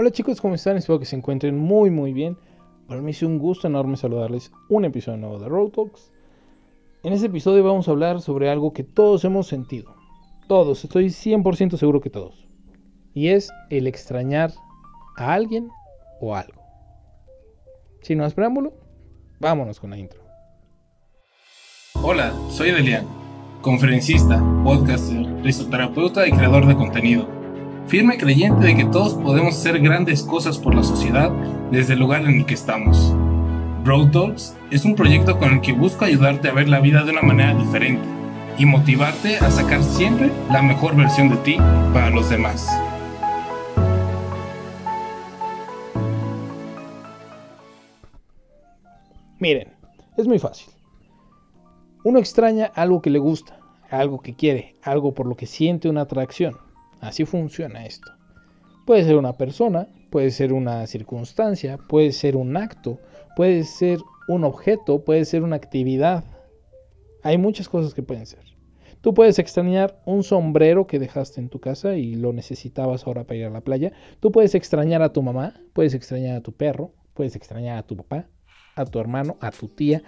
Hola chicos, ¿cómo están? Espero que se encuentren muy muy bien. Para mí es un gusto enorme saludarles un episodio nuevo de Road Talks. En este episodio vamos a hablar sobre algo que todos hemos sentido. Todos, estoy 100% seguro que todos. Y es el extrañar a alguien o algo. Sin más preámbulo, vámonos con la intro. Hola, soy Delian, conferencista, podcaster, risoterapeuta y creador de contenido firme creyente de que todos podemos hacer grandes cosas por la sociedad desde el lugar en el que estamos. Road Talks es un proyecto con el que busco ayudarte a ver la vida de una manera diferente y motivarte a sacar siempre la mejor versión de ti para los demás. Miren, es muy fácil. Uno extraña algo que le gusta, algo que quiere, algo por lo que siente una atracción. Así funciona esto. Puede ser una persona, puede ser una circunstancia, puede ser un acto, puede ser un objeto, puede ser una actividad. Hay muchas cosas que pueden ser. Tú puedes extrañar un sombrero que dejaste en tu casa y lo necesitabas ahora para ir a la playa. Tú puedes extrañar a tu mamá, puedes extrañar a tu perro, puedes extrañar a tu papá, a tu hermano, a tu tía,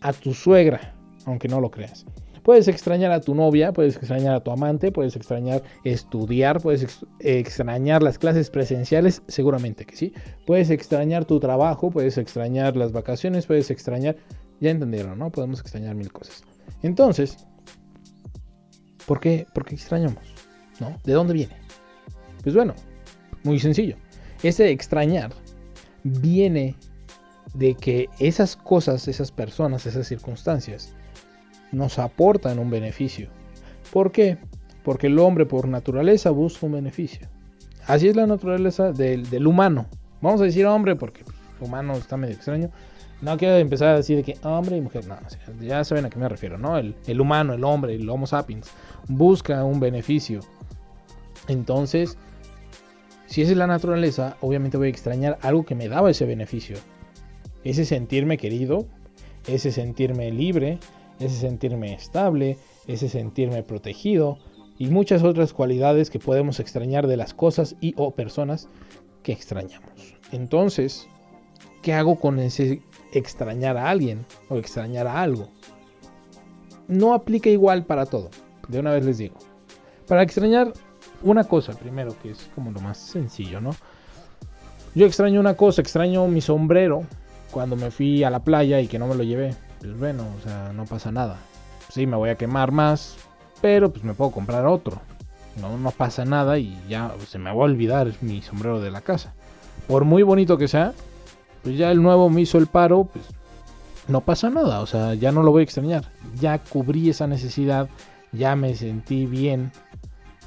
a tu suegra, aunque no lo creas. Puedes extrañar a tu novia, puedes extrañar a tu amante, puedes extrañar estudiar, puedes extrañar las clases presenciales, seguramente que sí. Puedes extrañar tu trabajo, puedes extrañar las vacaciones, puedes extrañar... Ya entendieron, ¿no? Podemos extrañar mil cosas. Entonces, ¿por qué, ¿por qué extrañamos? ¿No? ¿De dónde viene? Pues bueno, muy sencillo. Ese extrañar viene de que esas cosas, esas personas, esas circunstancias, nos aportan un beneficio. ¿Por qué? Porque el hombre por naturaleza busca un beneficio. Así es la naturaleza del, humano. Vamos a decir hombre porque humano está medio extraño. No quiero empezar a decir que hombre y mujer, no, ya saben a qué me refiero, ¿no? El, el, humano, el hombre, el Homo sapiens, busca un beneficio. Entonces, si esa es la naturaleza, obviamente voy a extrañar algo que me daba ese beneficio. Ese sentirme querido, ese sentirme libre, ese sentirme estable, ese sentirme protegido y muchas otras cualidades que podemos extrañar de las cosas y o personas que extrañamos. Entonces, ¿qué hago con ese extrañar a alguien o extrañar a algo? No aplica igual para todo. De una vez les digo. Para extrañar una cosa primero, que es como lo más sencillo, ¿no? Yo extraño una cosa, extraño mi sombrero cuando me fui a la playa y que no me lo llevé pues bueno, o sea, no pasa nada. Sí, me voy a quemar más, pero pues me puedo comprar otro. No, no pasa nada y ya se me va a olvidar mi sombrero de la casa. Por muy bonito que sea, pues ya el nuevo me hizo el paro, pues no pasa nada, o sea, ya no lo voy a extrañar. Ya cubrí esa necesidad, ya me sentí bien,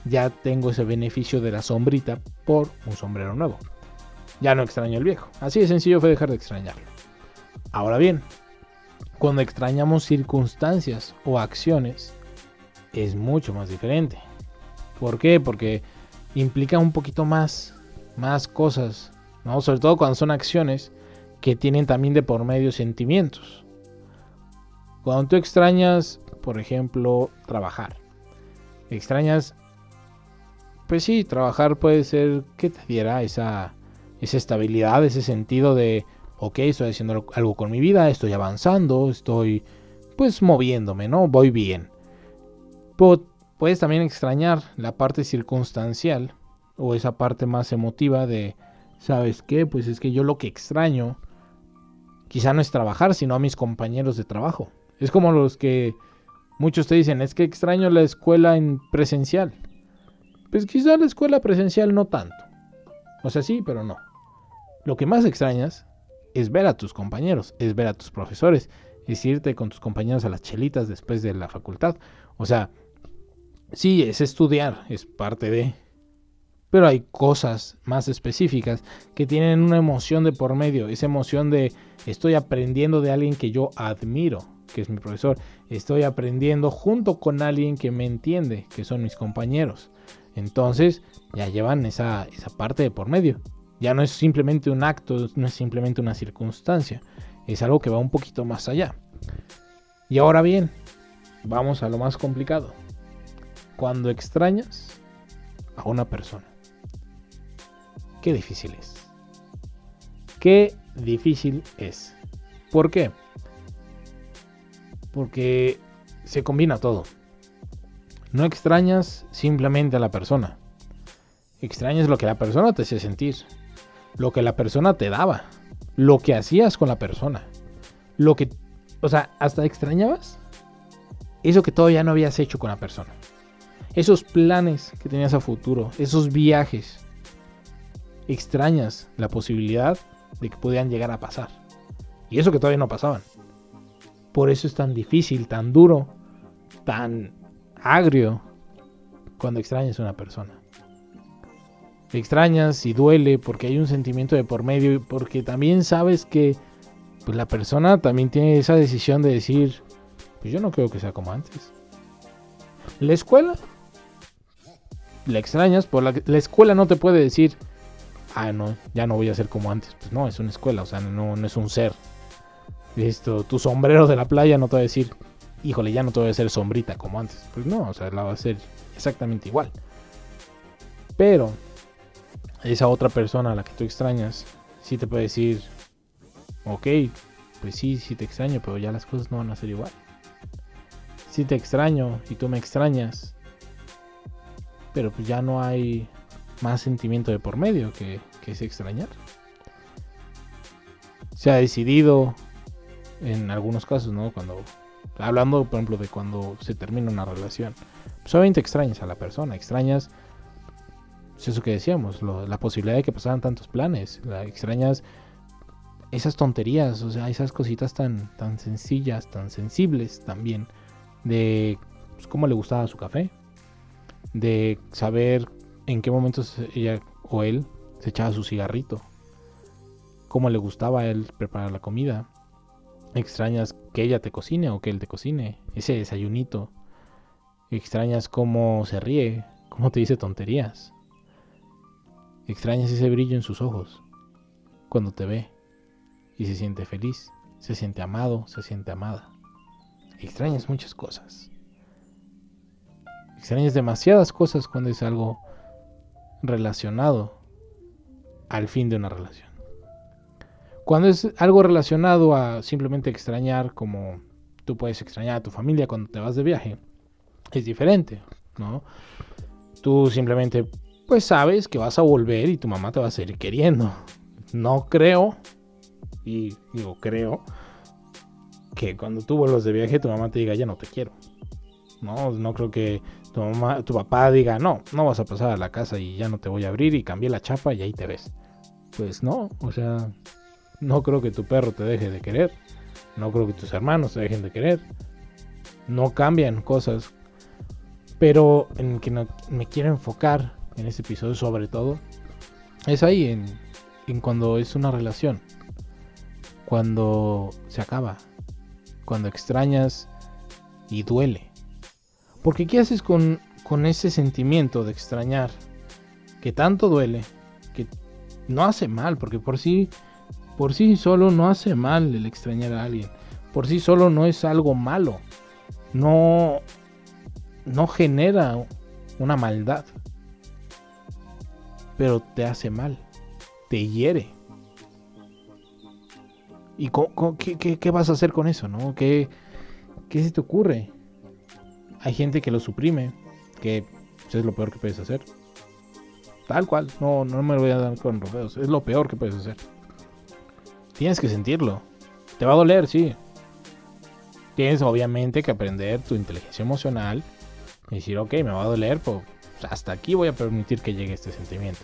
ya tengo ese beneficio de la sombrita por un sombrero nuevo. Ya no extraño el viejo. Así de sencillo fue dejar de extrañarlo. Ahora bien, cuando extrañamos circunstancias o acciones, es mucho más diferente. ¿Por qué? Porque implica un poquito más, más cosas, ¿no? Sobre todo cuando son acciones que tienen también de por medio sentimientos. Cuando tú extrañas, por ejemplo, trabajar. Extrañas, pues sí, trabajar puede ser que te diera esa, esa estabilidad, ese sentido de, ok, estoy haciendo algo con mi vida, estoy avanzando, estoy pues moviéndome, ¿no? Voy bien. puedes también extrañar la parte circunstancial o esa parte más emotiva de, ¿sabes qué? Pues es que yo lo que extraño quizá no es trabajar, sino a mis compañeros de trabajo. Es como los que muchos te dicen, es que extraño la escuela en presencial. Pues quizá la escuela presencial no tanto. O sea, sí, pero no. Lo que más extrañas es ver a tus compañeros, es ver a tus profesores, es irte con tus compañeros a las chelitas después de la facultad. O sea, sí, es estudiar, es parte de... Pero hay cosas más específicas que tienen una emoción de por medio, esa emoción de estoy aprendiendo de alguien que yo admiro, que es mi profesor, estoy aprendiendo junto con alguien que me entiende, que son mis compañeros. Entonces ya llevan esa, esa parte de por medio. Ya no es simplemente un acto, no es simplemente una circunstancia, es algo que va un poquito más allá. Y ahora bien, vamos a lo más complicado. Cuando extrañas a una persona. qué difícil es. Qué difícil es. ¿Por qué? Porque se combina todo. No extrañas simplemente a la persona. Extrañas lo que la persona te hacía sentir. Lo que la persona te daba. Lo que hacías con la persona. Lo que... O sea, hasta extrañabas eso que todavía no habías hecho con la persona. Esos planes que tenías a futuro. Esos viajes. Extrañas la posibilidad de que pudieran llegar a pasar. Y eso que todavía no pasaban. Por eso es tan difícil, tan duro, tan agrio cuando extrañas a una persona. Extrañas y duele porque hay un sentimiento de por medio y porque también sabes que pues, la persona también tiene esa decisión de decir, pues yo no creo que sea como antes. La escuela, la extrañas, por la, la escuela no te puede decir, ah, no, ya no voy a ser como antes. Pues no, es una escuela, o sea, no, no es un ser. Esto, tu sombrero de la playa no te va a decir, híjole, ya no te voy a hacer sombrita como antes. Pues no, o sea, la va a hacer exactamente igual. Pero esa otra persona a la que tú extrañas, sí te puede decir, ok, pues sí, sí te extraño, pero ya las cosas no van a ser igual. Sí te extraño y tú me extrañas, pero pues ya no hay más sentimiento de por medio que, que es extrañar. Se ha decidido en algunos casos, ¿no? Cuando hablando, por ejemplo, de cuando se termina una relación, pues obviamente extrañas a la persona, extrañas eso que decíamos, la posibilidad de que pasaran tantos planes, la, extrañas esas tonterías, o sea, esas cositas tan, tan sencillas, tan sensibles también, de pues, cómo le gustaba su café, de saber en qué momentos ella o él se echaba su cigarrito, cómo le gustaba a él preparar la comida, Extrañas que ella te cocine o que él te cocine. Ese desayunito. Extrañas cómo se ríe, cómo te dice tonterías. Extrañas ese brillo en sus ojos cuando te ve y se siente feliz, se siente amado, se siente amada. Extrañas muchas cosas. Extrañas demasiadas cosas cuando es algo relacionado al fin de una relación. Cuando es algo relacionado a simplemente extrañar, como tú puedes extrañar a tu familia cuando te vas de viaje, es diferente, ¿no? Tú simplemente, pues sabes que vas a volver y tu mamá te va a seguir queriendo. No creo, y digo creo, que cuando tú vuelvas de viaje tu mamá te diga, ya no te quiero. No, no creo que tu mamá, tu papá diga, no, no vas a pasar a la casa y ya no te voy a abrir y cambié la chapa y ahí te ves. Pues no, o sea, no creo que tu perro te deje de querer. No creo que tus hermanos te dejen de querer. No cambian cosas. Pero en que no, me quiero enfocar en este episodio sobre todo es ahí, en, en cuando es una relación. Cuando se acaba. Cuando extrañas y duele. Porque ¿qué haces con, con ese sentimiento de extrañar? Que tanto duele. Que no hace mal. Porque por sí por sí solo no hace mal el extrañar a alguien. Por sí solo no es algo malo. No, no genera una maldad. Pero te hace mal. Te hiere. ¿Y qué, vas a hacer con eso? ¿no? ¿Qué, ¿Qué se te ocurre? Hay gente que lo suprime. Que es lo peor que puedes hacer. Tal cual. No, no me lo voy a dar con rodeos. Es lo peor que puedes hacer. Tienes que sentirlo. Te va a doler, sí. Tienes obviamente que aprender tu inteligencia emocional y decir, ok, me va a doler, pues hasta aquí voy a permitir que llegue este sentimiento.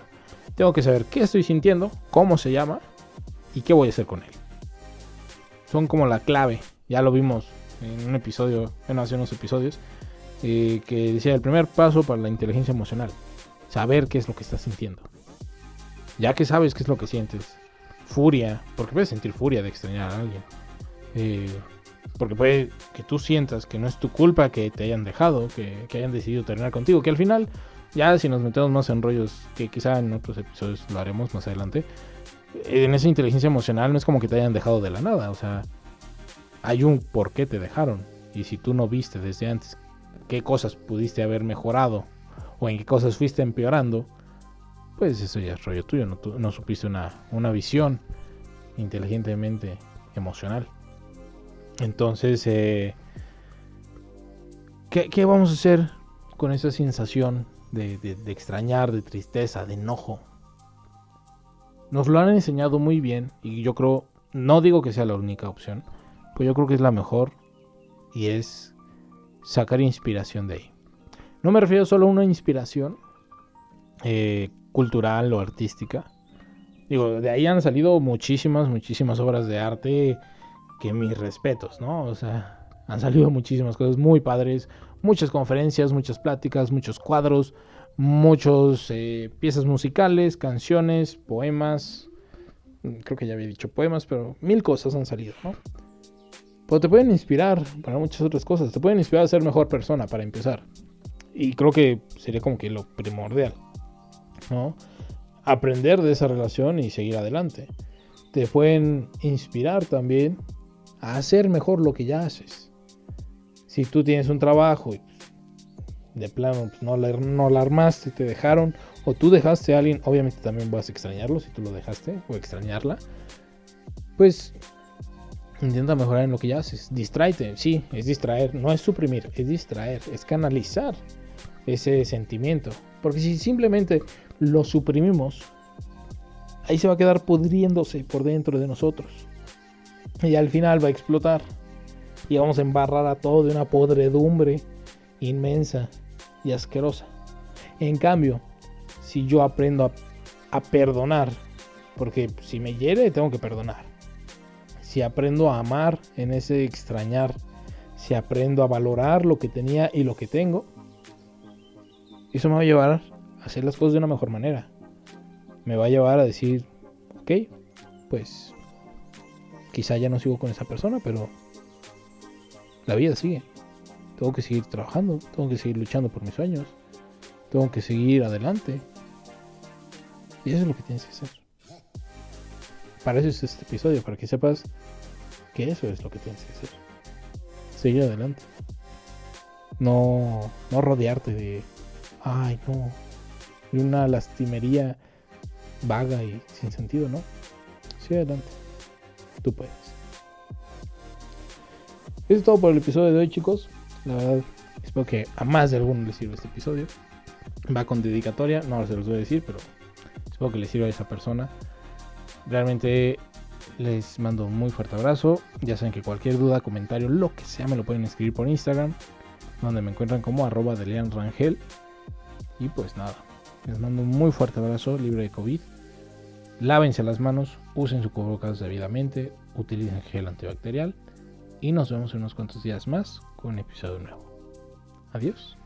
Tengo que saber qué estoy sintiendo, cómo se llama y qué voy a hacer con él. Son como la clave. Ya lo vimos en un episodio, en hace unos episodios, eh, que decía el primer paso para la inteligencia emocional. Saber qué es lo que estás sintiendo. Ya que sabes qué es lo que sientes, furia, porque puedes sentir furia de extrañar a alguien. Eh, porque puede que tú sientas que no es tu culpa que te hayan dejado, que, hayan decidido terminar contigo, que al final, ya si nos metemos más en rollos, que quizá en otros episodios lo haremos más adelante, en esa inteligencia emocional no es como que te hayan dejado de la nada, o sea, hay un por qué te dejaron. Y si tú no viste desde antes qué cosas pudiste haber mejorado o en qué cosas fuiste empeorando, pues eso ya es rollo tuyo, no, supiste una, una visión inteligentemente emocional. Entonces, eh, ¿qué, vamos a hacer con esa sensación de, extrañar, de tristeza, de enojo? Nos lo han enseñado muy bien y yo creo, no digo que sea la única opción, pues yo creo que es la mejor y es sacar inspiración de ahí. No me refiero solo a una inspiración eh, cultural o artística. Digo, de ahí han salido muchísimas, muchísimas obras de arte que mis respetos, ¿no? O sea, han salido muchísimas cosas muy padres, muchas conferencias, muchas pláticas, muchos cuadros, muchos eh, piezas musicales, canciones, poemas. Creo que ya había dicho poemas, pero mil cosas han salido, ¿no? Pero te pueden inspirar para muchas otras cosas. Te pueden inspirar a ser mejor persona para empezar. Y creo que sería como que lo primordial. ¿no? Aprender de esa relación y seguir adelante. Te pueden inspirar también a hacer mejor lo que ya haces. Si tú tienes un trabajo y de plano pues, no, la, no la te dejaron, o tú dejaste a alguien, obviamente también vas a extrañarlo si tú lo dejaste, o extrañarla, pues intenta mejorar en lo que ya haces. Distráete, sí, es distraer, no es suprimir, es distraer, es canalizar ese sentimiento. Porque si simplemente lo suprimimos, ahí se va a quedar pudriéndose por dentro de nosotros. Y al final va a explotar. Y vamos a embarrar a todo de una podredumbre inmensa y asquerosa. En cambio, si yo aprendo a, perdonar, porque si me hiere tengo que perdonar. Si aprendo a amar en ese extrañar, si aprendo a valorar lo que tenía y lo que tengo, eso me va a llevar a hacer las cosas de una mejor manera. Me va a llevar a decir, ok, pues quizá ya no sigo con esa persona, pero la vida sigue. Tengo que seguir trabajando, tengo que seguir luchando por mis sueños, tengo que seguir adelante. Y eso es lo que tienes que hacer. Para eso es este episodio, para que sepas que eso es lo que tienes que hacer. Seguir adelante. No, no rodearte de ay no, y una lastimería vaga y sin sentido, ¿no? Sí, adelante. Tú puedes. Eso es todo por el episodio de hoy, chicos. La verdad, espero que a más de alguno les sirva este episodio. Va con dedicatoria, no se los voy a decir, pero espero que les sirva a esa persona. Realmente les mando un muy fuerte abrazo. Ya saben que cualquier duda, comentario, lo que sea, me lo pueden escribir por Instagram, donde me encuentran como arroba de Rangel. Y pues nada, les mando un muy fuerte abrazo, libre de COVID. Lávense las manos, usen su cubrebocas debidamente, utilicen gel antibacterial y nos vemos en unos cuantos días más con un episodio nuevo. Adiós.